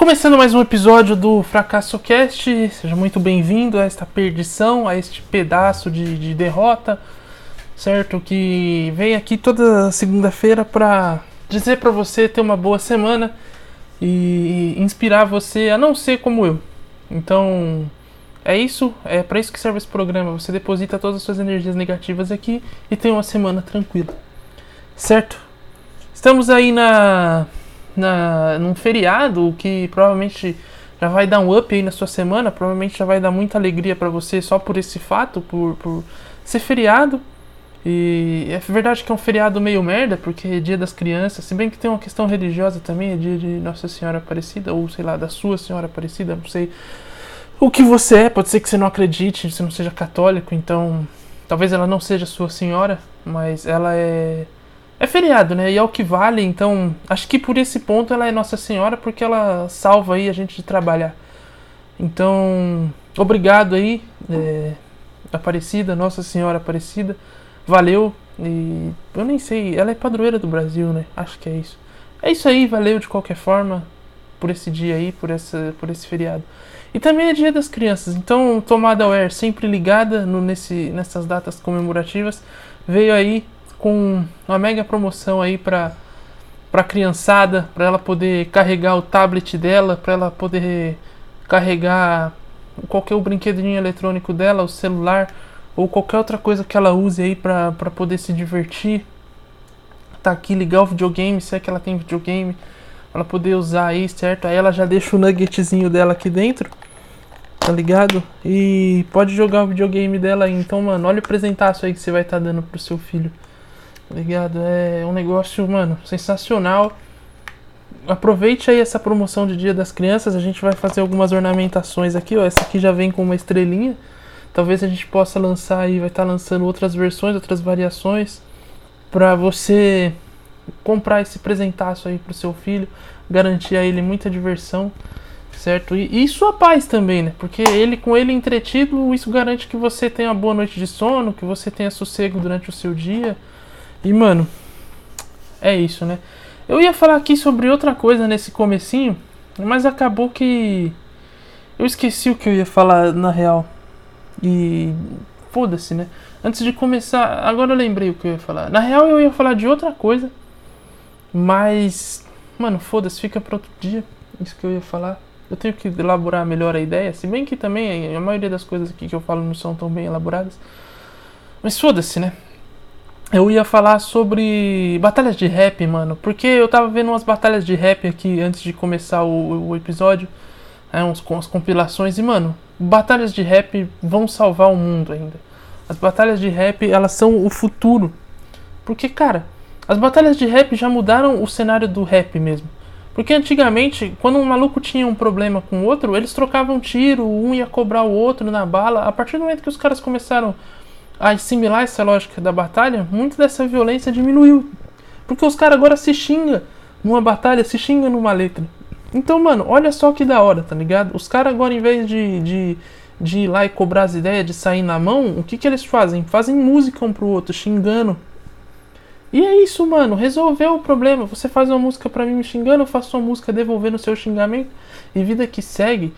Começando mais um episódio do Fracasso Cast, seja muito bem-vindo a esta perdição, a este pedaço de, de derrota, certo? Que vem aqui toda segunda-feira para dizer para você ter uma boa semana e inspirar você a não ser como eu. Então, é isso, é para isso que serve esse programa. Você deposita todas as suas energias negativas aqui e tem uma semana tranquila, certo? Estamos aí na na, num feriado que provavelmente já vai dar um up aí na sua semana, provavelmente já vai dar muita alegria para você só por esse fato, por, por ser feriado. E é verdade que é um feriado meio merda, porque é dia das crianças, se bem que tem uma questão religiosa também, é dia de Nossa Senhora Aparecida, ou sei lá, da sua Senhora Aparecida, não sei o que você é, pode ser que você não acredite, você não seja católico, então talvez ela não seja sua senhora, mas ela é é feriado, né? E é o que vale, então acho que por esse ponto ela é Nossa Senhora porque ela salva aí a gente de trabalhar. Então, obrigado aí, é, Aparecida, Nossa Senhora Aparecida, valeu. E eu nem sei, ela é padroeira do Brasil, né? Acho que é isso. É isso aí, valeu de qualquer forma por esse dia aí, por, essa, por esse feriado. E também é dia das crianças, então Tomada Aware sempre ligada no, nesse, nessas datas comemorativas, veio aí com uma mega promoção aí para para criançada, para ela poder carregar o tablet dela, para ela poder carregar qualquer brinquedinho eletrônico dela, o celular ou qualquer outra coisa que ela use aí para poder se divertir. Tá aqui ligar o videogame, se é que ela tem videogame, ela poder usar aí, certo? Aí ela já deixa o nuggetzinho dela aqui dentro, tá ligado? E pode jogar o videogame dela aí. Então, mano, olha o presentaço aí que você vai estar tá dando pro seu filho. Tá ligado? É um negócio, mano, sensacional. Aproveite aí essa promoção de Dia das Crianças. A gente vai fazer algumas ornamentações aqui, ó. Essa aqui já vem com uma estrelinha. Talvez a gente possa lançar aí, vai estar tá lançando outras versões, outras variações para você comprar esse presentaço aí pro seu filho, garantir a ele muita diversão, certo? E, e sua paz também, né? Porque ele com ele entretido, isso garante que você tenha uma boa noite de sono, que você tenha sossego durante o seu dia. E mano, é isso, né? Eu ia falar aqui sobre outra coisa nesse comecinho, mas acabou que eu esqueci o que eu ia falar na real. E foda-se, né? Antes de começar, agora eu lembrei o que eu ia falar. Na real eu ia falar de outra coisa, mas mano, foda-se, fica para outro dia. Isso que eu ia falar. Eu tenho que elaborar melhor a ideia, se bem que também a maioria das coisas aqui que eu falo não são tão bem elaboradas. Mas foda-se, né? Eu ia falar sobre batalhas de rap, mano. Porque eu tava vendo umas batalhas de rap aqui antes de começar o, o episódio. É, uns, com as compilações. E, mano, batalhas de rap vão salvar o mundo ainda. As batalhas de rap, elas são o futuro. Porque, cara, as batalhas de rap já mudaram o cenário do rap mesmo. Porque antigamente, quando um maluco tinha um problema com o outro, eles trocavam tiro, um ia cobrar o outro na bala. A partir do momento que os caras começaram assimilar essa lógica da batalha, muito dessa violência diminuiu. Porque os caras agora se xingam numa batalha, se xingam numa letra. Então, mano, olha só que da hora, tá ligado? Os caras agora, em vez de, de, de ir lá e cobrar as ideias, de sair na mão, o que que eles fazem? Fazem música um pro outro, xingando. E é isso, mano. Resolveu o problema. Você faz uma música pra mim me xingando, eu faço uma música devolvendo o seu xingamento. E vida que segue.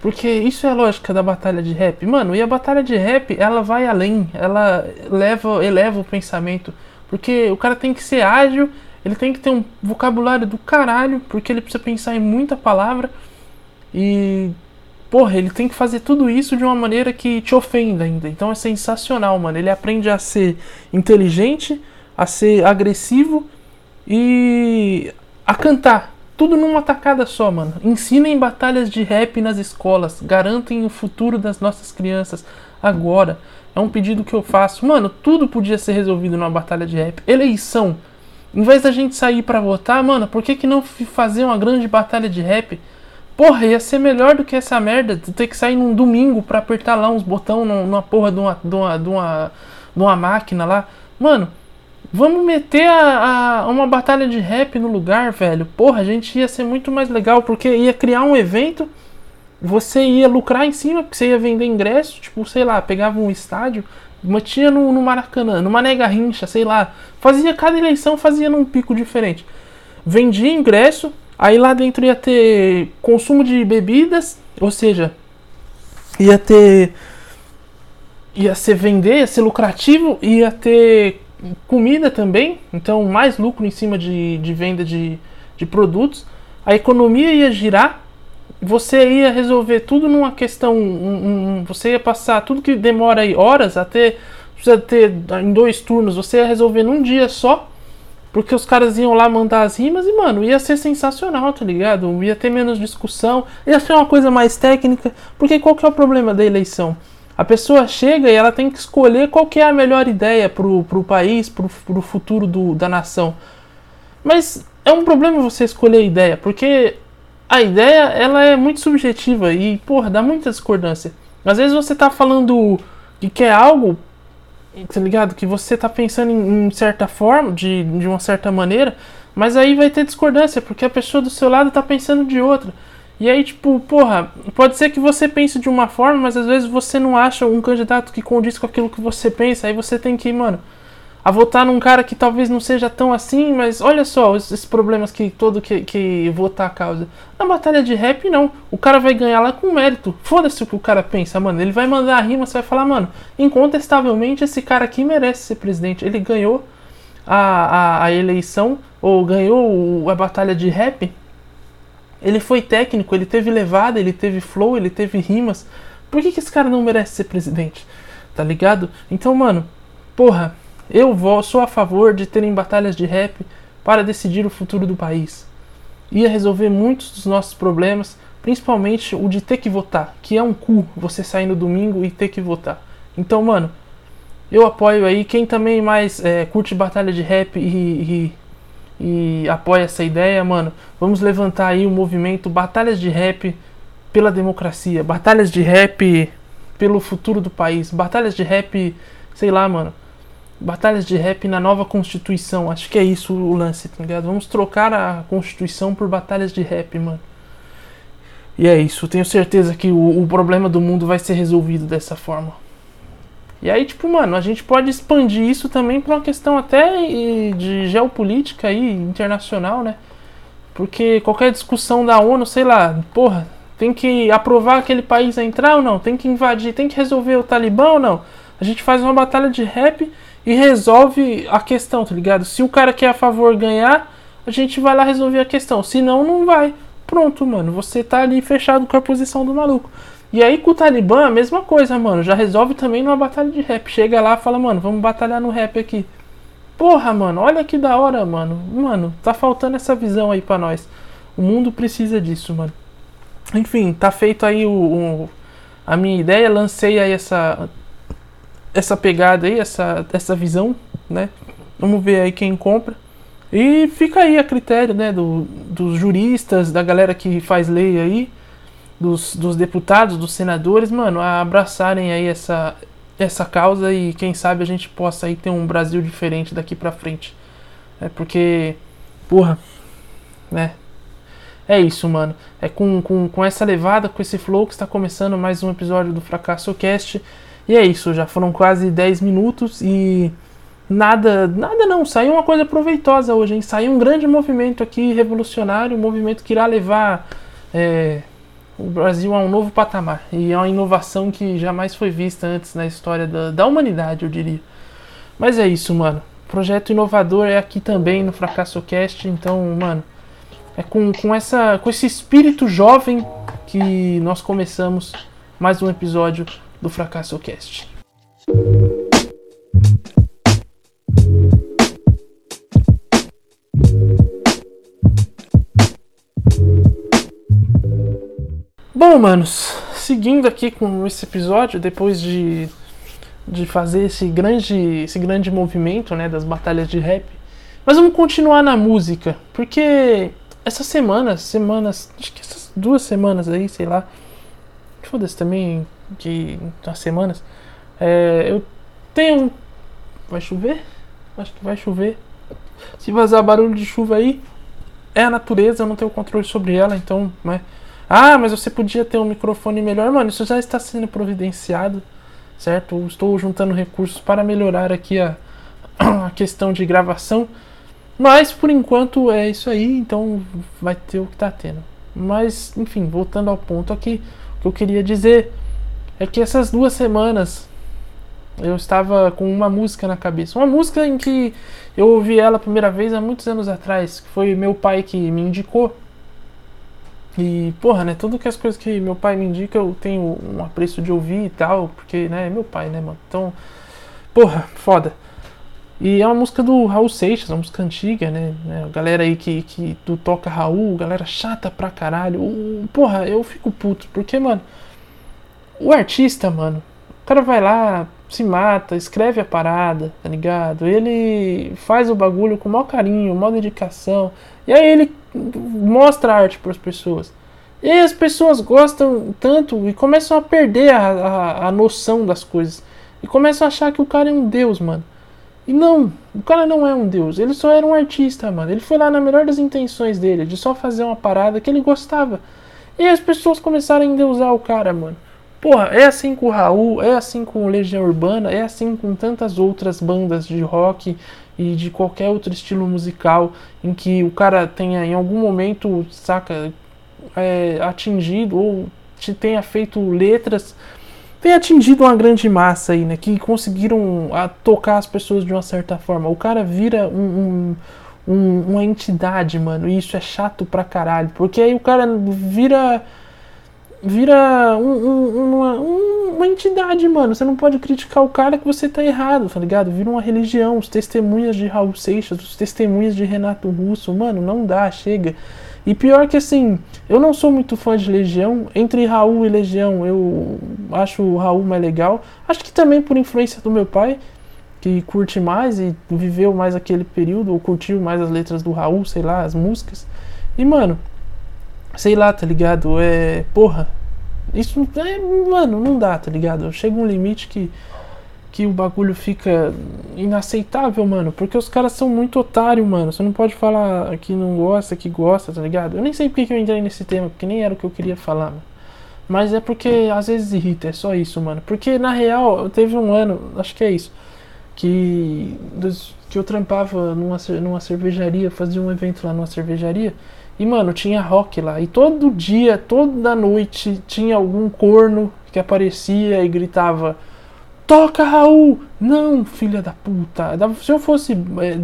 Porque isso é a lógica da batalha de rap. Mano, e a batalha de rap, ela vai além. Ela leva, eleva o pensamento. Porque o cara tem que ser ágil, ele tem que ter um vocabulário do caralho, porque ele precisa pensar em muita palavra. E. Porra, ele tem que fazer tudo isso de uma maneira que te ofenda ainda. Então é sensacional, mano. Ele aprende a ser inteligente, a ser agressivo e a cantar tudo numa tacada só, mano. Ensinem batalhas de rap nas escolas. Garantem o futuro das nossas crianças agora. É um pedido que eu faço. Mano, tudo podia ser resolvido numa batalha de rap. Eleição. Em vez da gente sair para votar, mano, por que, que não fazer uma grande batalha de rap? Porra, ia ser melhor do que essa merda de ter que sair num domingo pra apertar lá uns botão numa porra de uma, de uma, de uma, de uma máquina lá. Mano, Vamos meter a, a, uma batalha de rap no lugar, velho. Porra, a gente ia ser muito mais legal, porque ia criar um evento, você ia lucrar em cima, porque você ia vender ingresso, tipo, sei lá, pegava um estádio, metia no, no Maracanã, numa nega rincha, sei lá. Fazia cada eleição, fazia num pico diferente. Vendia ingresso, Aí lá dentro ia ter consumo de bebidas, ou seja, ia ter. ia ser vender, ia ser lucrativo, ia ter comida também, então mais lucro em cima de, de venda de, de produtos. A economia ia girar, você ia resolver tudo numa questão. Um, um, você ia passar tudo que demora aí horas até. Precisa ter em dois turnos, você ia resolver num dia só. Porque os caras iam lá mandar as rimas e, mano, ia ser sensacional, tá ligado? Ia ter menos discussão, ia ser uma coisa mais técnica. Porque qual que é o problema da eleição? A pessoa chega e ela tem que escolher qual que é a melhor ideia pro, pro país, pro, pro futuro do, da nação. Mas é um problema você escolher a ideia, porque a ideia ela é muito subjetiva e, porra, dá muita discordância. Às vezes você tá falando que quer algo tá ligado? Que você tá pensando em, em, certa forma, de, de uma certa maneira, mas aí vai ter discordância, porque a pessoa do seu lado tá pensando de outra. E aí, tipo, porra, pode ser que você pense de uma forma, mas às vezes você não acha um candidato que condiz com aquilo que você pensa, aí você tem que, mano, a votar num cara que talvez não seja tão assim, mas olha só esses problemas que todo que, que votar causa. Na batalha de rap, não. O cara vai ganhar lá com mérito. Foda-se o que o cara pensa, mano. Ele vai mandar a rima, você vai falar, mano, incontestavelmente esse cara aqui merece ser presidente. Ele ganhou a, a, a eleição, ou ganhou a batalha de rap. Ele foi técnico, ele teve levada, ele teve flow, ele teve rimas. Por que, que esse cara não merece ser presidente? Tá ligado? Então, mano, porra eu vou, sou a favor de terem batalhas de rap para decidir o futuro do país. Ia resolver muitos dos nossos problemas, principalmente o de ter que votar, que é um cu você sair no domingo e ter que votar. Então, mano, eu apoio aí. Quem também mais é, curte batalha de rap e, e, e apoia essa ideia, mano, vamos levantar aí o movimento Batalhas de Rap pela democracia, batalhas de rap pelo futuro do país, batalhas de rap, sei lá, mano, batalhas de rap na nova Constituição. Acho que é isso o lance, tá ligado? Vamos trocar a Constituição por batalhas de rap, mano. E é isso. Tenho certeza que o, o problema do mundo vai ser resolvido dessa forma. E aí, tipo, mano, a gente pode expandir isso também para uma questão até de geopolítica aí, internacional, né? Porque qualquer discussão da ONU, sei lá, porra, tem que aprovar aquele país a entrar ou não? Tem que invadir, tem que resolver o Talibã ou não? A gente faz uma batalha de rap e resolve a questão, tá ligado? Se o cara que é a favor ganhar, a gente vai lá resolver a questão. Se não, não vai. Pronto, mano. Você tá ali fechado com a posição do maluco. E aí com o Talibã, a mesma coisa, mano. Já resolve também numa batalha de rap. Chega lá fala, mano, vamos batalhar no rap aqui. Porra, mano, olha que da hora, mano. Mano, tá faltando essa visão aí pra nós. O mundo precisa disso, mano. Enfim, tá feito aí o, o a minha ideia. Lancei aí essa essa pegada aí, essa, essa visão, né? Vamos ver aí quem compra. E fica aí a critério, né, do, dos juristas, da galera que faz lei aí, dos, dos deputados, dos senadores, mano, a abraçarem aí essa, essa causa e quem sabe a gente possa aí ter um Brasil diferente daqui pra frente. É porque, porra, né? É isso, mano. É com, com, com essa levada, com esse flow que está começando mais um episódio do Fracasso Cast. E é isso, já foram quase 10 minutos e nada, nada não, saiu uma coisa proveitosa hoje, hein? Saiu um grande movimento aqui revolucionário, um movimento que irá levar é, o Brasil a um novo patamar. E é uma inovação que jamais foi vista antes na história da, da humanidade, eu diria. Mas é isso, mano. Projeto inovador é aqui também no Fracasso Cast, então, mano, é com, com, essa, com esse espírito jovem que nós começamos mais um episódio do Fracasso Cast. Bom, manos, seguindo aqui com esse episódio, depois de, de fazer esse grande, esse grande movimento né, das batalhas de rap, mas vamos continuar na música, porque essas semanas, semanas, acho que essas duas semanas aí, sei lá, foda-se também, de das semanas, é, eu tenho. Vai chover? Acho que vai chover. Se vazar barulho de chuva aí, é a natureza, eu não tenho controle sobre ela, então, né? Ah, mas você podia ter um microfone melhor, mano. Isso já está sendo providenciado, certo? Estou juntando recursos para melhorar aqui a, a questão de gravação. Mas por enquanto é isso aí, então vai ter o que tá tendo. Mas, enfim, voltando ao ponto aqui, o que eu queria dizer é que essas duas semanas eu estava com uma música na cabeça. Uma música em que eu ouvi ela a primeira vez há muitos anos atrás, que foi meu pai que me indicou. E, porra, né, tudo que as coisas que meu pai me indica eu tenho um apreço de ouvir e tal, porque, né, é meu pai, né, mano. Então, porra, foda. E é uma música do Raul Seixas, uma música antiga, né? A galera aí que, que toca Raul, galera chata pra caralho. Porra, eu fico puto, porque, mano, o artista, mano, o cara vai lá, se mata, escreve a parada, tá ligado? Ele faz o bagulho com o maior carinho, maior dedicação. E aí ele mostra arte para as pessoas. E as pessoas gostam tanto e começam a perder a, a, a noção das coisas. E começam a achar que o cara é um deus, mano. E não, o cara não é um deus, ele só era um artista, mano. Ele foi lá na melhor das intenções dele, de só fazer uma parada que ele gostava. E as pessoas começaram a endeusar o cara, mano. Porra, é assim com o Raul, é assim com o Legião Urbana, é assim com tantas outras bandas de rock e de qualquer outro estilo musical em que o cara tenha em algum momento, saca, é, atingido ou te tenha feito letras tem atingido uma grande massa aí, né? Que conseguiram a, tocar as pessoas de uma certa forma. O cara vira um, um, um, uma entidade, mano. E isso é chato pra caralho. Porque aí o cara vira. Vira uma, uma entidade, mano. Você não pode criticar o cara que você tá errado, tá ligado? Vira uma religião. Os testemunhas de Raul Seixas, os testemunhas de Renato Russo. Mano, não dá, chega. E pior que assim, eu não sou muito fã de Legião. Entre Raul e Legião, eu acho o Raul mais legal. Acho que também por influência do meu pai, que curte mais e viveu mais aquele período, ou curtiu mais as letras do Raul, sei lá, as músicas. E mano, sei lá, tá ligado? É. Porra. Isso é. Mano, não dá, tá ligado? Chega um limite que que o bagulho fica inaceitável, mano. Porque os caras são muito otário, mano. Você não pode falar que não gosta, que gosta, tá ligado? Eu nem sei porque que eu entrei nesse tema, porque nem era o que eu queria falar, mano. Mas é porque às vezes irrita, é só isso, mano. Porque na real, teve um ano, acho que é isso, que, que eu trampava numa, numa cervejaria, fazia um evento lá numa cervejaria. E, mano, tinha rock lá. E todo dia, toda noite, tinha algum corno que aparecia e gritava Toca, Raul! Não, filha da puta. Se eu fosse, é,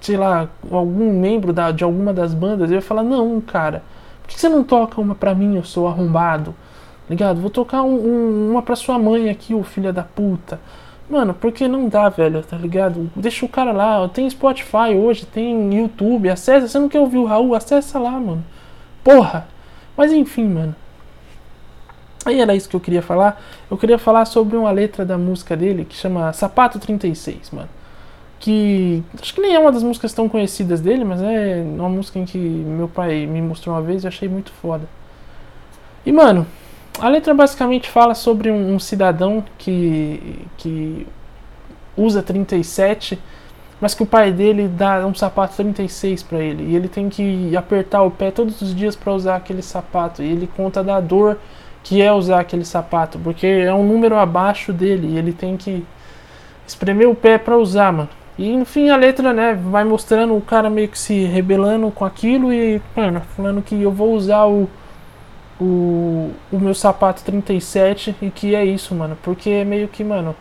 sei lá, algum membro da, de alguma das bandas, eu ia falar: Não, cara, por que você não toca uma pra mim, eu sou arrombado? Ligado? Vou tocar um, um, uma pra sua mãe aqui, ô filha da puta. Mano, porque não dá, velho, tá ligado? Deixa o cara lá. Tem Spotify hoje, tem YouTube. Acessa. Você não quer ouvir o Raul? Acessa lá, mano. Porra. Mas enfim, mano. Aí era isso que eu queria falar. Eu queria falar sobre uma letra da música dele que chama Sapato 36, mano. Que acho que nem é uma das músicas tão conhecidas dele, mas é uma música em que meu pai me mostrou uma vez e achei muito foda. E mano, a letra basicamente fala sobre um, um cidadão que, que usa 37, mas que o pai dele dá um sapato 36 para ele. E ele tem que apertar o pé todos os dias para usar aquele sapato. E ele conta da dor que é usar aquele sapato, porque é um número abaixo dele e ele tem que espremer o pé para usar, mano. E enfim a letra, né, vai mostrando o cara meio que se rebelando com aquilo e, mano, falando que eu vou usar o o, o meu sapato 37 e que é isso, mano, porque é meio que, mano,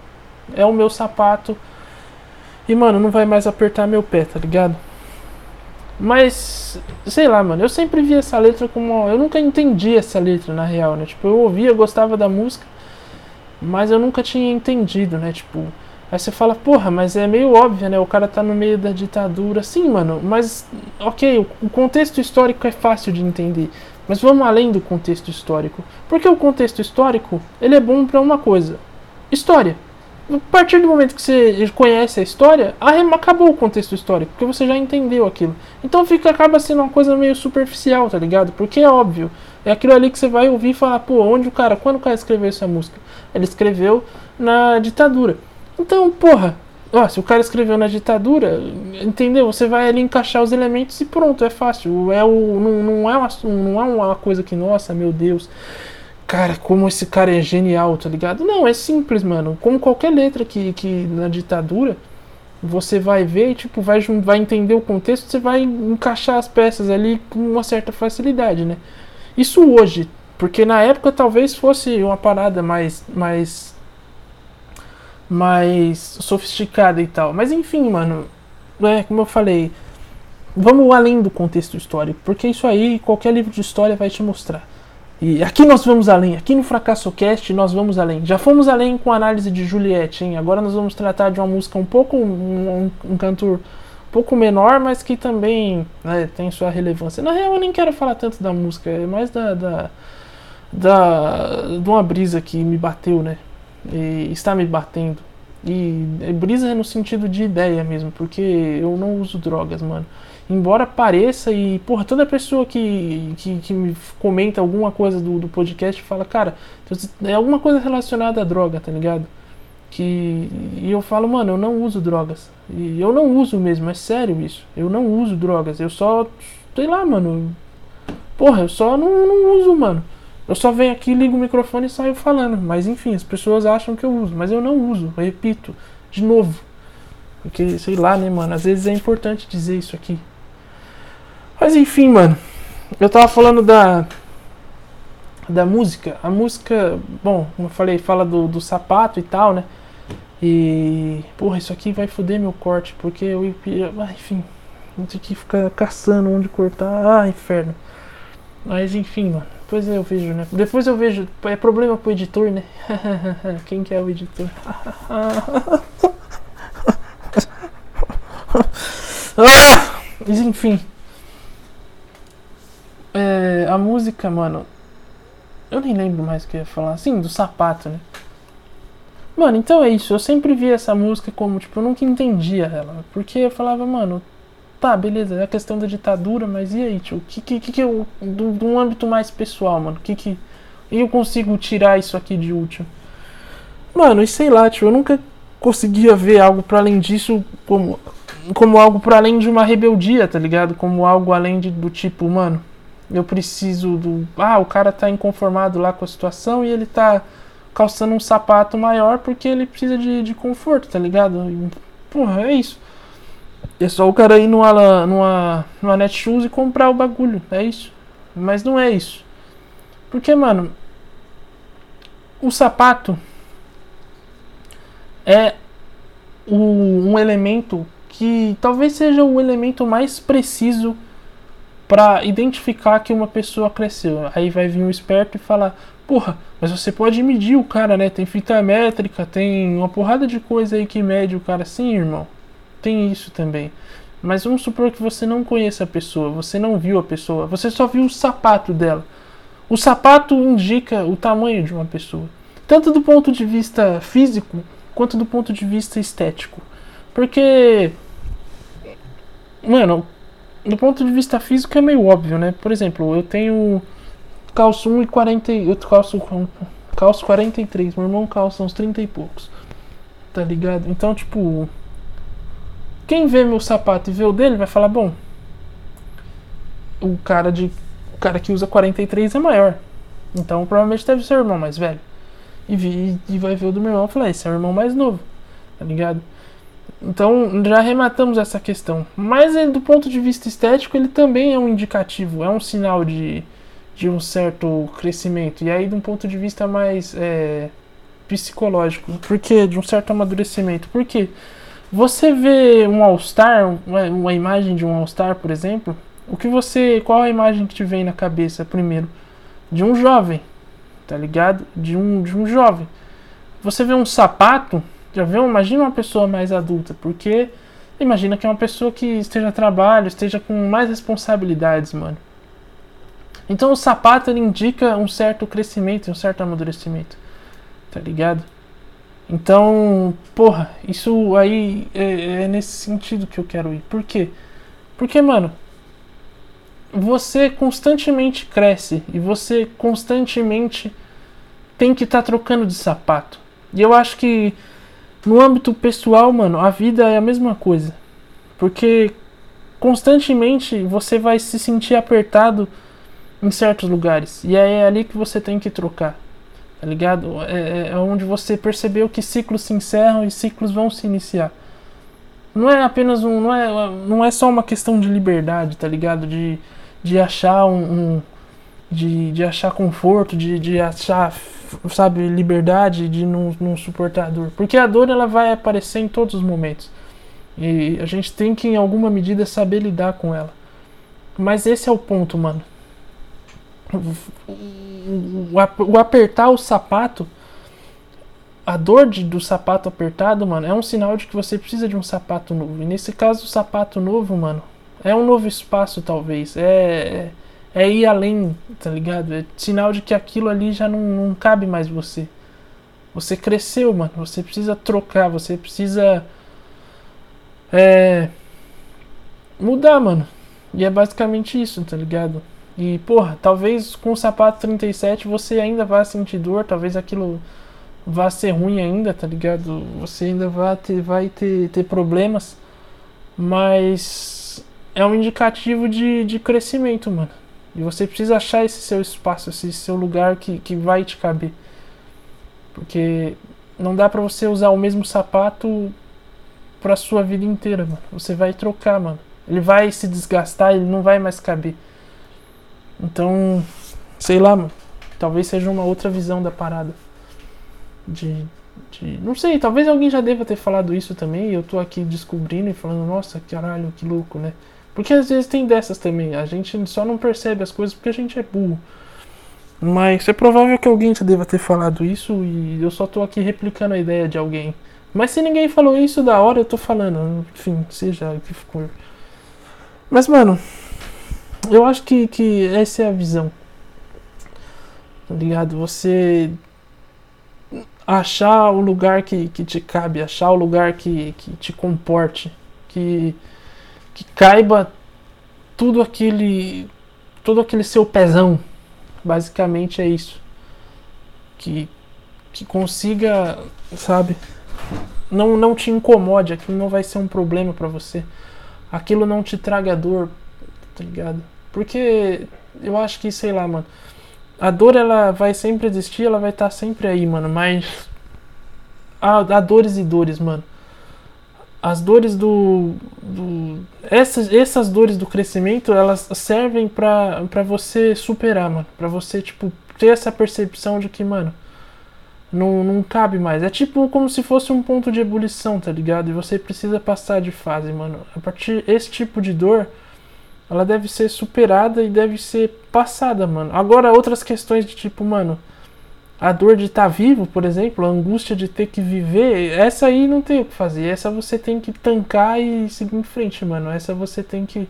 é o meu sapato e, mano, não vai mais apertar meu pé, tá ligado? Mas, sei lá, mano, eu sempre vi essa letra como. Eu nunca entendi essa letra na real, né? Tipo, eu ouvia, gostava da música, mas eu nunca tinha entendido, né? Tipo, aí você fala, porra, mas é meio óbvio, né? O cara tá no meio da ditadura. Sim, mano, mas, ok, o contexto histórico é fácil de entender. Mas vamos além do contexto histórico. Porque o contexto histórico, ele é bom para uma coisa: história a partir do momento que você conhece a história, acabou o contexto histórico, porque você já entendeu aquilo. Então fica acaba sendo uma coisa meio superficial, tá ligado? Porque é óbvio, é aquilo ali que você vai ouvir e falar, pô, onde o cara, quando o cara escreveu essa música? Ele escreveu na ditadura. Então, porra, ó, se o cara escreveu na ditadura, entendeu? Você vai ali encaixar os elementos e pronto, é fácil. É o, não, não, é uma, não é uma coisa que, nossa, meu Deus cara, como esse cara é genial, tá ligado? Não, é simples, mano. Como qualquer letra que, que na ditadura, você vai ver e tipo, vai, vai entender o contexto, você vai encaixar as peças ali com uma certa facilidade, né? Isso hoje, porque na época talvez fosse uma parada mais mais mais sofisticada e tal. Mas enfim, mano, é como eu falei, vamos além do contexto histórico, porque isso aí qualquer livro de história vai te mostrar. E aqui nós vamos além, aqui no Fracasso Cast nós vamos além. Já fomos além com a análise de Juliette, hein? Agora nós vamos tratar de uma música um pouco, um, um, cantor um pouco menor, mas que também né, tem sua relevância. Na real eu nem quero falar tanto da música, é mais da, da, da de uma brisa que me bateu, né? E está me batendo. E brisa no sentido de ideia mesmo, porque eu não uso drogas, mano embora pareça e, porra, toda pessoa que, que, que me comenta alguma coisa do, do podcast fala, cara, é alguma coisa relacionada à droga, tá ligado? Que, e eu falo, mano, eu não uso drogas. E eu não uso mesmo, é sério isso. Eu não uso drogas, eu só, sei lá, mano. Porra, eu só não, não uso, mano. Eu só venho aqui, ligo o microfone e saio falando. Mas enfim, as pessoas acham que eu uso, mas eu não uso. Eu repito, de novo. Porque, sei lá, né, mano, às vezes é importante dizer isso aqui. Mas enfim, mano. Eu tava falando da. Da música. A música, bom, como eu falei, fala do, do sapato e tal, né? E. Porra, isso aqui vai foder meu corte, porque eu. Enfim. Vou ter que ficar caçando onde cortar. Ah, inferno. Mas enfim, mano. Depois eu vejo, né? Depois eu vejo. É problema pro editor, né? Quem que é o editor? ah! Mas enfim. É, a música, mano. Eu nem lembro mais o que eu ia falar. Sim, do sapato, né? Mano, então é isso. Eu sempre vi essa música como, tipo, eu nunca entendia ela. Porque eu falava, mano, tá, beleza, é a questão da ditadura, mas e aí, tio? O que, que, que, eu. Do, do um âmbito mais pessoal, mano? que que. Eu consigo tirar isso aqui de útil? Mano, e sei lá, tio, eu nunca conseguia ver algo para além disso como, como algo para além de uma rebeldia, tá ligado? Como algo além de, do tipo, mano, eu preciso do. Ah, o cara tá inconformado lá com a situação e ele tá calçando um sapato maior porque ele precisa de, de conforto, tá ligado? E, porra, é isso. É só o cara ir numa, numa, numa Netshoes e comprar o bagulho, é isso. Mas não é isso. Porque, mano, o sapato é o, um elemento que talvez seja o elemento mais preciso para identificar que uma pessoa cresceu. Aí vai vir um esperto e falar: Porra, mas você pode medir o cara, né? Tem fita métrica, tem uma porrada de coisa aí que mede o cara. Sim, irmão, tem isso também. Mas vamos supor que você não conheça a pessoa, você não viu a pessoa, você só viu o sapato dela. O sapato indica o tamanho de uma pessoa, tanto do ponto de vista físico quanto do ponto de vista estético. Porque, mano, do ponto de vista físico é meio óbvio, né? Por exemplo, eu tenho calço 1 e 40, eu calço calço 43, meu irmão calça uns 30 e poucos. Tá ligado? Então, tipo, quem vê meu sapato e vê o dele vai falar, bom, o cara de o cara que usa 43 é maior. Então, provavelmente deve ser o irmão mais velho. E, vi, e vai ver o do meu irmão e falar, esse é o irmão mais novo. Tá ligado? Então já rematamos essa questão. Mas do ponto de vista estético, ele também é um indicativo, é um sinal de, de um certo crescimento. E aí, de um ponto de vista mais é, psicológico, porque de um certo amadurecimento. Porque você vê um All-Star, uma, imagem de um All-Star, por exemplo, o que você. Qual a imagem que te vem na cabeça primeiro? De um jovem, tá ligado? De um, de um jovem. Você vê um sapato já viu? Imagina uma pessoa mais adulta, porque imagina que é uma pessoa que esteja a trabalho, esteja com mais responsabilidades, mano. Então o sapato ele indica um certo crescimento, um certo amadurecimento. Tá ligado? Então, porra, isso aí é, é nesse sentido que eu quero ir. Por quê? Porque, mano, você constantemente cresce e você constantemente tem que estar tá trocando de sapato. E eu acho que no âmbito pessoal, mano, a vida é a mesma coisa. Porque constantemente você vai se sentir apertado em certos lugares. E é ali que você tem que trocar. Tá ligado? É, é onde você percebeu que ciclos se encerram e ciclos vão se iniciar. não é apenas um. Não é, não é só uma questão de liberdade, tá ligado? De, de achar um. um de, de achar conforto, de, de achar, sabe, liberdade, de não, não suportar a dor. Porque a dor ela vai aparecer em todos os momentos. E a gente tem que, em alguma medida, saber lidar com ela. Mas esse é o ponto, mano. O apertar o sapato, a dor de, do sapato apertado, mano, é um sinal de que você precisa de um sapato novo. E nesse caso, o sapato novo, mano, é um novo espaço, talvez. É, é ir além, tá ligado? É sinal de que aquilo ali já não, não cabe mais você. Você cresceu, mano. Você precisa trocar, você precisa. É. Mudar, mano. E é basicamente isso, tá ligado? E, porra, talvez com o sapato 37 você ainda vá sentir dor, talvez aquilo vá ser ruim ainda, tá ligado? Você ainda vai ter, vai ter, ter problemas, mas é um indicativo de, de crescimento, mano. E você precisa achar esse seu espaço, esse seu lugar que, que vai te caber. Porque não dá pra você usar o mesmo sapato pra sua vida inteira, mano. Você vai trocar, mano. Ele vai se desgastar, ele não vai mais caber. Então, sei lá. Talvez seja uma outra visão da parada. De, de. Não sei, talvez alguém já deva ter falado isso também. E eu tô aqui descobrindo e falando, nossa, caralho, que louco, né? Porque às vezes tem dessas também. A gente só não percebe as coisas porque a gente é burro. Mas é provável que alguém já deva ter falado isso e eu só tô aqui replicando a ideia de alguém. Mas se ninguém falou isso da hora, eu tô falando. Enfim, seja o que for. Mas, mano, eu acho que, que essa é a visão. Tá ligado? Você achar o lugar que, que te cabe, achar o lugar que, que te comporte, que, que caiba tudo aquele. todo aquele seu pezão. Basicamente é isso. Que, que consiga, sabe? Não, não te incomode, aquilo não vai ser um problema para você aquilo não te traga dor, tá ligado? Porque eu acho que, sei lá, mano, a dor ela vai sempre existir, ela vai estar tá sempre aí, mano, mas há, há, dores e dores, mano. As dores do, do essas, essas dores do crescimento, elas servem pra, pra você superar, mano, pra você, tipo, ter essa percepção de que, mano, não, não cabe mais. É tipo como se fosse um ponto de ebulição, tá ligado? E você precisa passar de fase, mano. A partir esse tipo de dor, ela deve ser superada e deve ser passada, mano. Agora outras questões de tipo, mano, a dor de estar tá vivo, por exemplo, a angústia de ter que viver, essa aí não tem o que fazer. Essa você tem que tancar e seguir em frente, mano. Essa você tem que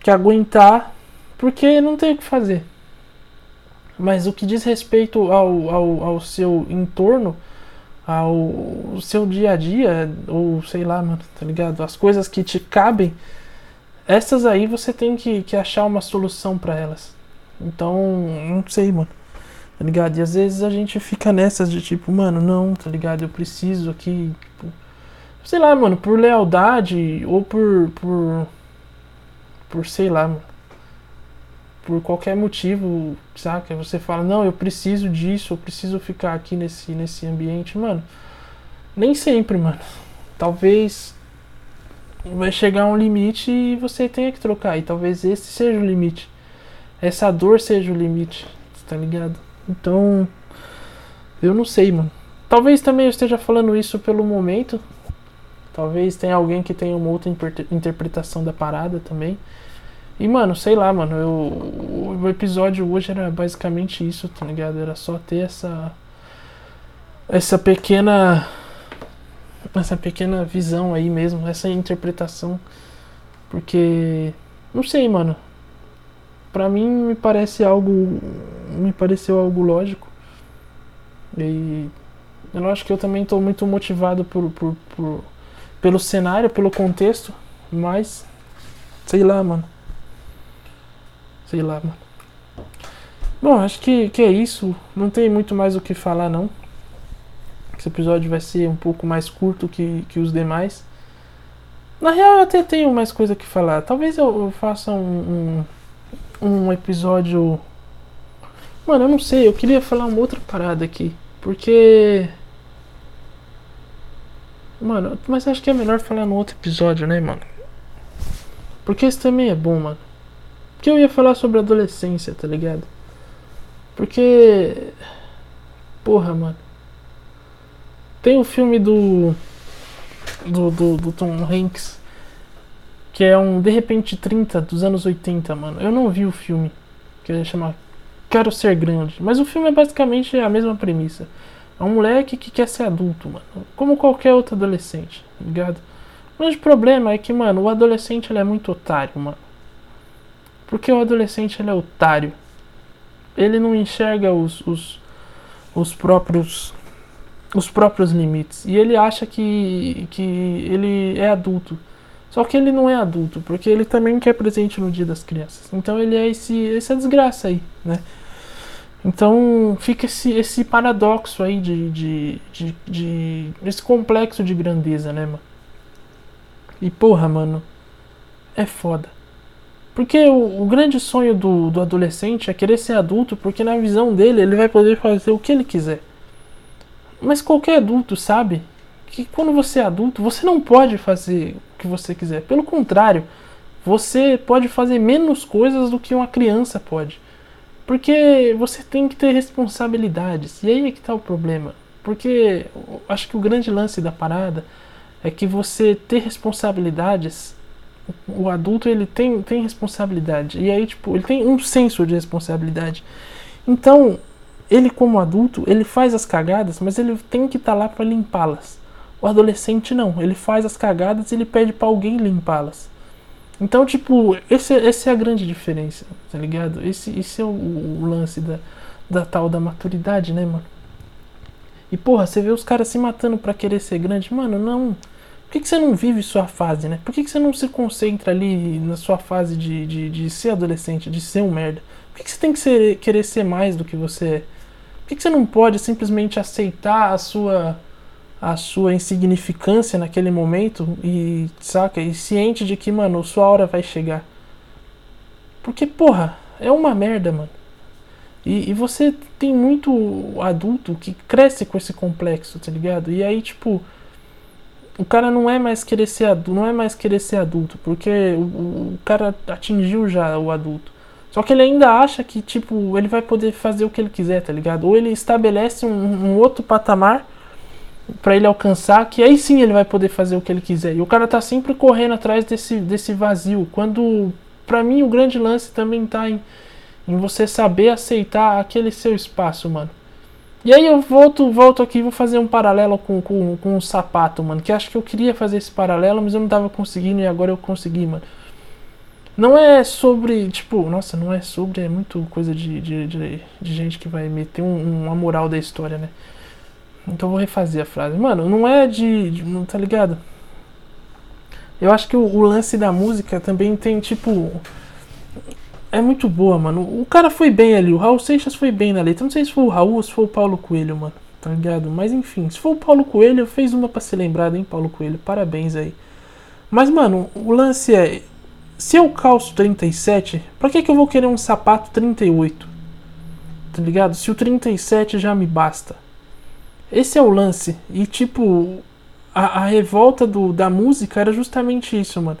que aguentar, porque não tem o que fazer. Mas o que diz respeito ao, ao, ao seu entorno, ao seu dia a dia, ou sei lá, mano, tá ligado? As coisas que te cabem, essas aí você tem que, que achar uma solução para elas. Então, não sei, mano. Tá ligado? E às vezes a gente fica nessas de tipo, mano, não, tá ligado? Eu preciso aqui, tipo, sei lá, mano, por lealdade ou por por por sei lá, mano por qualquer motivo, saca? Você fala, não, eu preciso disso, eu preciso ficar aqui nesse, nesse ambiente, mano. Nem sempre, mano. Talvez vai chegar um limite e você tenha que trocar. E talvez esse seja o limite. Essa dor seja o limite, tá ligado? Então, eu não sei, mano. Talvez também eu esteja falando isso pelo momento. Talvez tenha alguém que tenha uma outra interpretação da parada também. E, mano, sei lá, mano, eu, o episódio hoje era basicamente isso, tá ligado? Era só ter essa. Essa pequena. Essa pequena visão aí mesmo, essa interpretação. Porque. Não sei, mano. Pra mim me parece algo. Me pareceu algo lógico. E. Eu acho que eu também tô muito motivado por, por, por, pelo cenário, pelo contexto. Mas. Sei lá, mano. Sei lá, mano. Bom, acho que, que é isso. Não tem muito mais o que falar, não. Esse episódio vai ser um pouco mais curto que, que os demais. Na real, eu até tenho mais coisa que falar. Talvez eu, eu faça um, um, um episódio. Mano, eu não sei. Eu queria falar uma outra parada aqui. Porque. Mano, mas acho que é melhor falar no outro episódio, né, mano? Porque esse também é bom, mano. Porque eu ia falar sobre adolescência, tá ligado? Porque. Porra, mano. Tem o filme do. Do, do, do Tom Hanks. Que é um De repente 30 dos anos 80, mano. Eu não vi o filme. Que ele chama Quero Ser Grande. Mas o filme é basicamente a mesma premissa. É um moleque que quer ser adulto, mano. Como qualquer outro adolescente, tá ligado? O grande problema é que, mano, o adolescente ele é muito otário, mano. Porque o adolescente ele é otário. Ele não enxerga os, os, os próprios os próprios limites. E ele acha que, que ele é adulto. Só que ele não é adulto, porque ele também quer presente no dia das crianças. Então ele é esse, essa desgraça aí, né? Então fica esse, esse paradoxo aí de, de, de, de, Esse complexo de grandeza, né, mano? E porra, mano. É foda. Porque o, o grande sonho do, do adolescente é querer ser adulto, porque na visão dele ele vai poder fazer o que ele quiser. Mas qualquer adulto sabe que quando você é adulto, você não pode fazer o que você quiser. Pelo contrário, você pode fazer menos coisas do que uma criança pode. Porque você tem que ter responsabilidades. E aí é que está o problema. Porque acho que o grande lance da parada é que você ter responsabilidades, o adulto ele tem, tem responsabilidade. E aí, tipo, ele tem um senso de responsabilidade. Então, ele como adulto, ele faz as cagadas, mas ele tem que estar tá lá para limpá-las. O adolescente não, ele faz as cagadas e ele pede para alguém limpá-las. Então, tipo, esse, essa é a grande diferença, tá ligado? Esse, esse é o, o, lance da, da tal da maturidade, né, mano? E porra, você vê os caras se matando para querer ser grande, mano, não. Por que, que você não vive sua fase, né? Por que, que você não se concentra ali na sua fase de, de, de ser adolescente, de ser um merda? Por que, que você tem que ser, querer ser mais do que você é? Que, que você não pode simplesmente aceitar a sua a sua insignificância naquele momento e saca e ciente de que mano sua hora vai chegar? Porque porra é uma merda mano. E, e você tem muito adulto que cresce com esse complexo tá ligado? E aí tipo o cara não é mais querer ser adulto, não é mais querer ser adulto, porque o, o cara atingiu já o adulto. Só que ele ainda acha que, tipo, ele vai poder fazer o que ele quiser, tá ligado? Ou ele estabelece um, um outro patamar para ele alcançar, que aí sim ele vai poder fazer o que ele quiser. E o cara tá sempre correndo atrás desse, desse vazio. Quando, para mim, o grande lance também tá em, em você saber aceitar aquele seu espaço, mano. E aí eu volto, volto aqui vou fazer um paralelo com, com, com o sapato, mano. Que acho que eu queria fazer esse paralelo, mas eu não tava conseguindo e agora eu consegui, mano. Não é sobre, tipo, nossa, não é sobre, é muito coisa de, de, de, de gente que vai meter um, uma moral da história, né? Então eu vou refazer a frase. Mano, não é de. de não tá ligado? Eu acho que o, o, lance da música também tem, tipo. É muito boa, mano. O cara foi bem ali, o Raul Seixas foi bem na letra. Não sei se foi o Raul ou se foi o Paulo Coelho, mano. Tá ligado? Mas enfim, se for o Paulo Coelho, fez uma pra ser lembrado, hein, Paulo Coelho? Parabéns aí. Mas, mano, o lance é. Se eu calço 37, pra que, que eu vou querer um sapato 38? Tá ligado? Se o 37 já me basta. Esse é o lance. E tipo, a, a revolta do, da música era justamente isso, mano.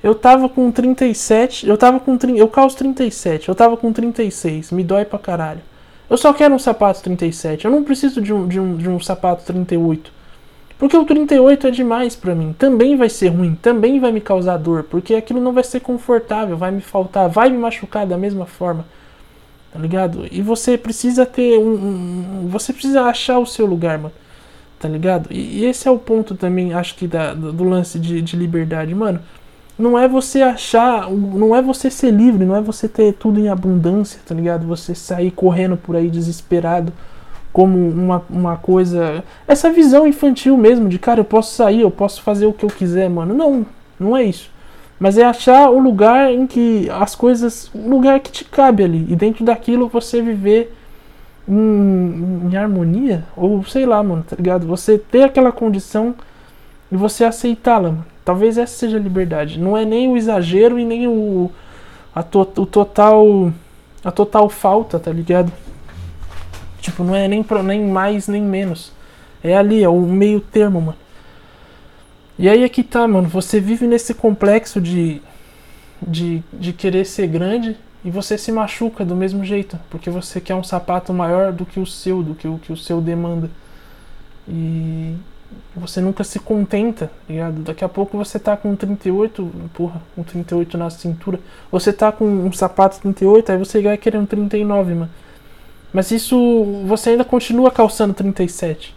Eu tava com 37, eu tava com. Eu calço 37, eu tava com 36, me dói pra caralho. Eu só quero um sapato 37, eu não preciso de um, de um, de um sapato 38. Porque o 38 é demais para mim. Também vai ser ruim, também vai me causar dor, porque aquilo não vai ser confortável, vai me faltar, vai me machucar da mesma forma. Tá ligado? E você precisa ter um, um você precisa achar o seu lugar, mano. Tá ligado? E, e esse é o ponto também, acho que da, do lance de, de liberdade, mano. Não é você achar, não é você ser livre, não é você ter tudo em abundância, tá ligado? Você sair correndo por aí desesperado como uma, uma coisa. Essa visão infantil mesmo, de cara, eu posso sair, eu posso fazer o que eu quiser, mano. Não, não é isso. Mas é achar o lugar em que as coisas. O lugar que te cabe ali. E dentro daquilo você viver em, em harmonia. Ou sei lá, mano, tá ligado? Você ter aquela condição e você aceitá-la, mano. Talvez essa seja a liberdade. Não é nem o exagero e nem o. A to, o total. A total falta, tá ligado? Tipo, não é nem, pro, nem mais nem menos. É ali, é o meio termo, mano. E aí é que tá, mano. Você vive nesse complexo de, de, de querer ser grande e você se machuca do mesmo jeito, porque você quer um sapato maior do que o seu, do que o que o seu demanda. E você nunca se contenta, ligado? Daqui a pouco você tá com 38, porra, com 38 na cintura. Você tá com um sapato 38, aí você vai querer um 39, mano. Mas isso você ainda continua calçando 37.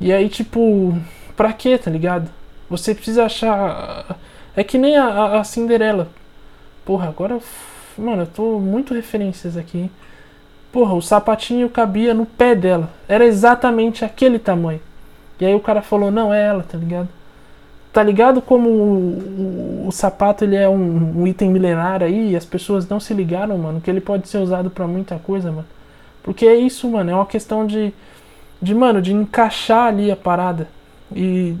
E aí, tipo, pra quê, tá ligado? Você precisa achar. É que nem a, a Cinderela. Porra, agora. Mano, eu tô muito referências aqui. Porra, o sapatinho cabia no pé dela. Era exatamente aquele tamanho. E aí o cara falou, não, é ela, tá ligado? Tá ligado como o, o, o sapato ele é um, um, item milenar aí e as pessoas não se ligaram, mano, que ele pode ser usado para muita coisa, mano. Porque é isso, mano, é uma questão de, de, mano, de encaixar ali a parada. E,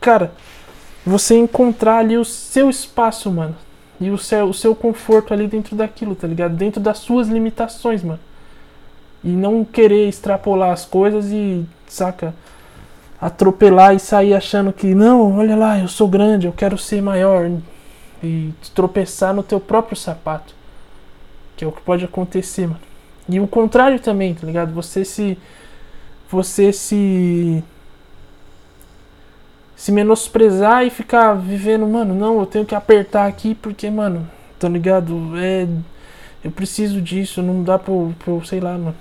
cara, você encontrar ali o seu espaço, mano. E o seu, o seu conforto ali dentro daquilo, tá ligado? Dentro das suas limitações, mano. E não querer extrapolar as coisas e, saca, atropelar e sair achando que, não, olha lá, eu sou grande, eu quero ser maior. E tropeçar no teu próprio sapato. Que é o que pode acontecer, mano. E o contrário também, tá ligado? Você se. Você se. Se menosprezar e ficar vivendo, mano, não, eu tenho que apertar aqui porque, mano, tá ligado? É. Eu preciso disso, não dá pra, pra sei lá, mano.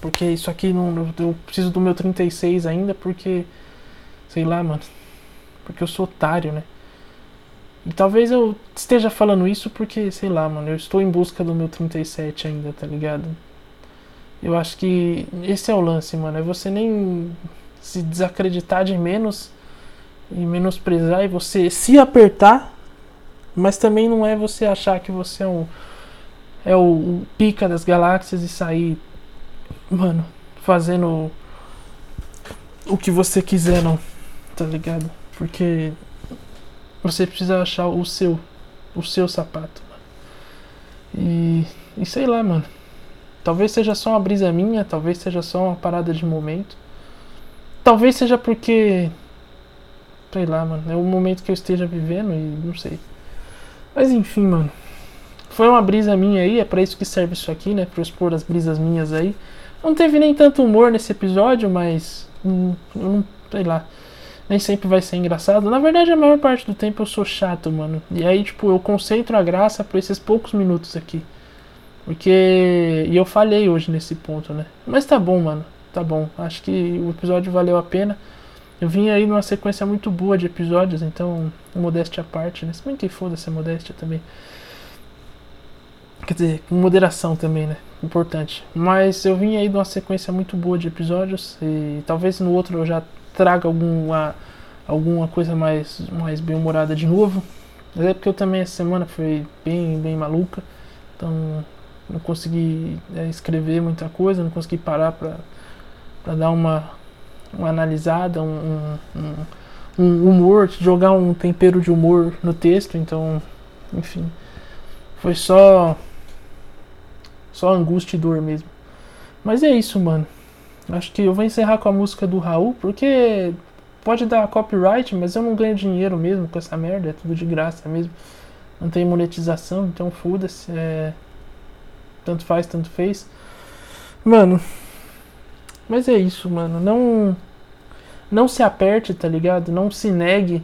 Porque isso aqui não. Eu preciso do meu 36 ainda porque. Sei lá, mano. Porque eu sou otário, né? E talvez eu esteja falando isso porque, sei lá, mano, eu estou em busca do meu 37 ainda, tá ligado? Eu acho que esse é o lance, mano. É você nem se desacreditar de menos e menosprezar e você se apertar, mas também não é você achar que você é um é o, o pica das galáxias e sair mano, fazendo o que você quiser, não. Tá ligado? Porque você precisa achar o seu, o seu sapato. E, e sei lá, mano. Talvez seja só uma brisa minha, talvez seja só uma parada de momento. Talvez seja porque. Sei lá, mano. É o momento que eu esteja vivendo e não sei. Mas enfim, mano. Foi uma brisa minha aí, é para isso que serve isso aqui, né? Pra eu expor as brisas minhas aí. Não teve nem tanto humor nesse episódio, mas. Hum, sei lá. Nem sempre vai ser engraçado. Na verdade, a maior parte do tempo eu sou chato, mano. E aí, tipo, eu concentro a graça por esses poucos minutos aqui. Porque. E eu falhei hoje nesse ponto, né? Mas tá bom, mano. Tá bom. Acho que o episódio valeu a pena. Eu vim aí numa sequência muito boa de episódios, então, modéstia à parte, né? Se bem que foda-se a modéstia também. Quer dizer, com moderação também, né? Importante. Mas eu vim aí de uma sequência muito boa de episódios e talvez no outro eu já traga alguma, alguma coisa mais, mais bem humorada de novo. Mas é porque eu também essa semana foi bem, bem maluca. Então não consegui é, escrever muita coisa, não consegui parar pra dar uma, uma analisada, um, um, um humor, jogar um tempero de humor no texto. Então, enfim, foi só só angústia e dor mesmo. Mas é isso, mano. Acho que eu vou encerrar com a música do Raul, porque pode dar copyright, mas eu não ganho dinheiro mesmo com essa merda, é tudo de graça mesmo. Não tem monetização, então foda-se. É... Tanto faz, tanto fez. Mano. Mas é isso, mano. Não. Não se aperte, tá ligado? Não se negue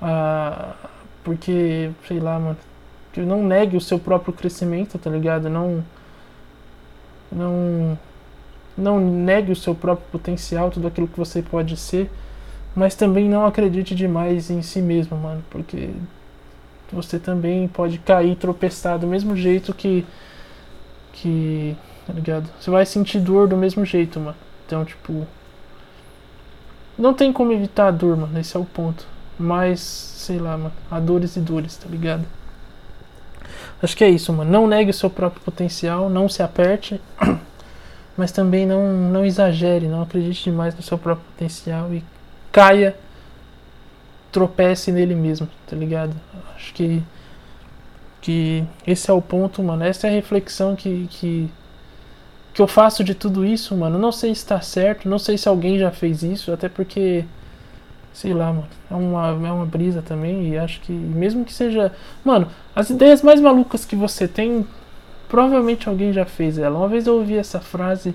a. Porque, sei lá, mano. Que não negue o seu próprio crescimento, tá ligado? Não não não negue o seu próprio potencial, tudo aquilo que você pode ser, mas também não acredite demais em si mesmo, mano, porque você também pode cair tropeçar do mesmo jeito que que, tá ligado? Você vai sentir dor do mesmo jeito, mano. Então, tipo, não tem como evitar a dor, mano, esse é o ponto. Mas, sei lá, mano, há dores e dores, tá ligado? Acho que é isso, mano. Não negue o seu próprio potencial, não se aperte, mas também não, não exagere, não acredite demais no seu próprio potencial e caia, tropece nele mesmo, tá ligado? Acho que que esse é o ponto, mano. Essa é a reflexão que, que, que eu faço de tudo isso, mano. Não sei se está certo, não sei se alguém já fez isso, até porque Sei lá, mano. É uma, é uma brisa também. E acho que, mesmo que seja. Mano, as ideias mais malucas que você tem, provavelmente alguém já fez ela. Uma vez eu ouvi essa frase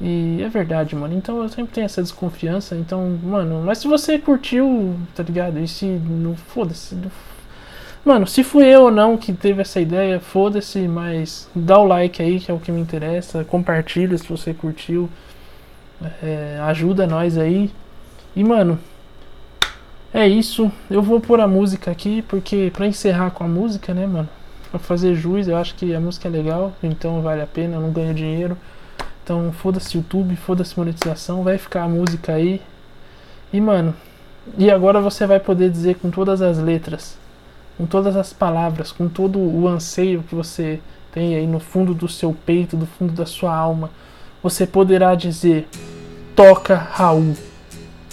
e é verdade, mano. Então eu sempre tenho essa desconfiança. Então, mano, mas se você curtiu, tá ligado? E se. Não foda-se. Mano, se fui eu ou não que teve essa ideia, foda-se, mas dá o like aí, que é o que me interessa. Compartilha se você curtiu. É, ajuda nós aí. E, mano, é isso. Eu vou pôr a música aqui, porque pra encerrar com a música, né, mano? Pra fazer juiz, eu acho que a música é legal, então vale a pena, eu não ganho dinheiro. Então foda-se YouTube, foda-se monetização, vai ficar a música aí. E, mano, e agora você vai poder dizer com todas as letras, com todas as palavras, com todo o anseio que você tem aí no fundo do seu peito, do fundo da sua alma, você poderá dizer: Toca Raul.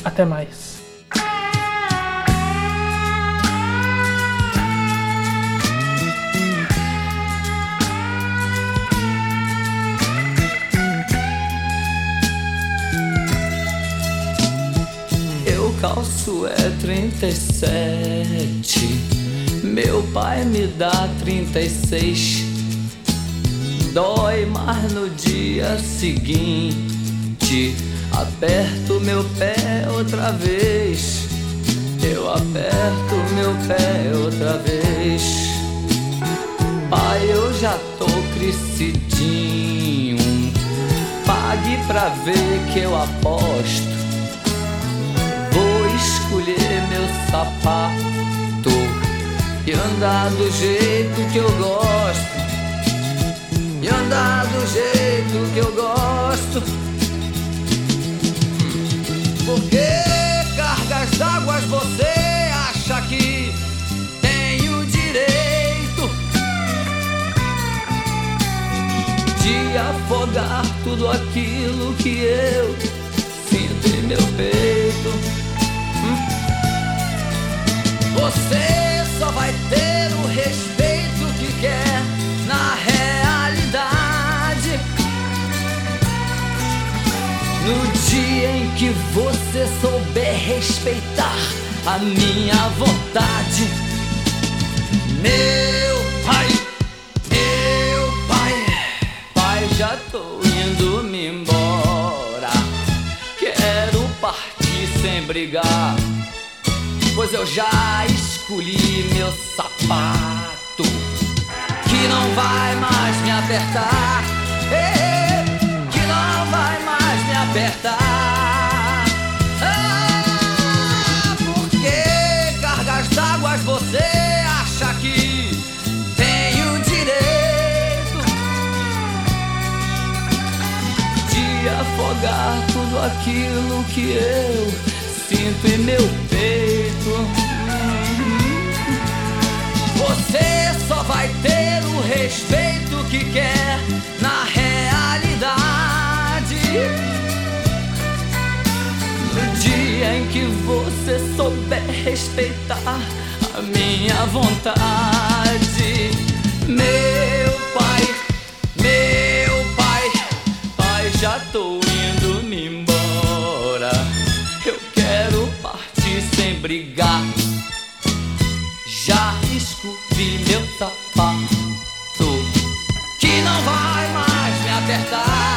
Até mais. Calço é 37. Meu pai me dá 36. Dói mais no dia seguinte. Aperto meu pé outra vez. Eu aperto meu pé outra vez. Pai, eu já tô crescidinho. Pague pra ver que eu aposto escolher meu sapato e andar do jeito que eu gosto. E andar do jeito que eu gosto. Porque cargas d'águas você acha que tem o direito de afogar tudo aquilo que eu sinto em meu peito? Você só vai ter o respeito que quer na realidade. No dia em que você souber respeitar a minha vontade, meu pai, meu pai, pai, já tô indo me embora. Quero partir sem brigar pois eu já escolhi meu sapato que não vai mais me apertar, que não vai mais me apertar. Ah, porque cargas d'água você acha que tem o direito de afogar tudo aquilo que eu sinto em meu peito. Você só vai ter o respeito que quer na realidade. No dia em que você souber respeitar a minha vontade, meu pai, meu pai, pai, já tô sapato que não vai mais me apertar.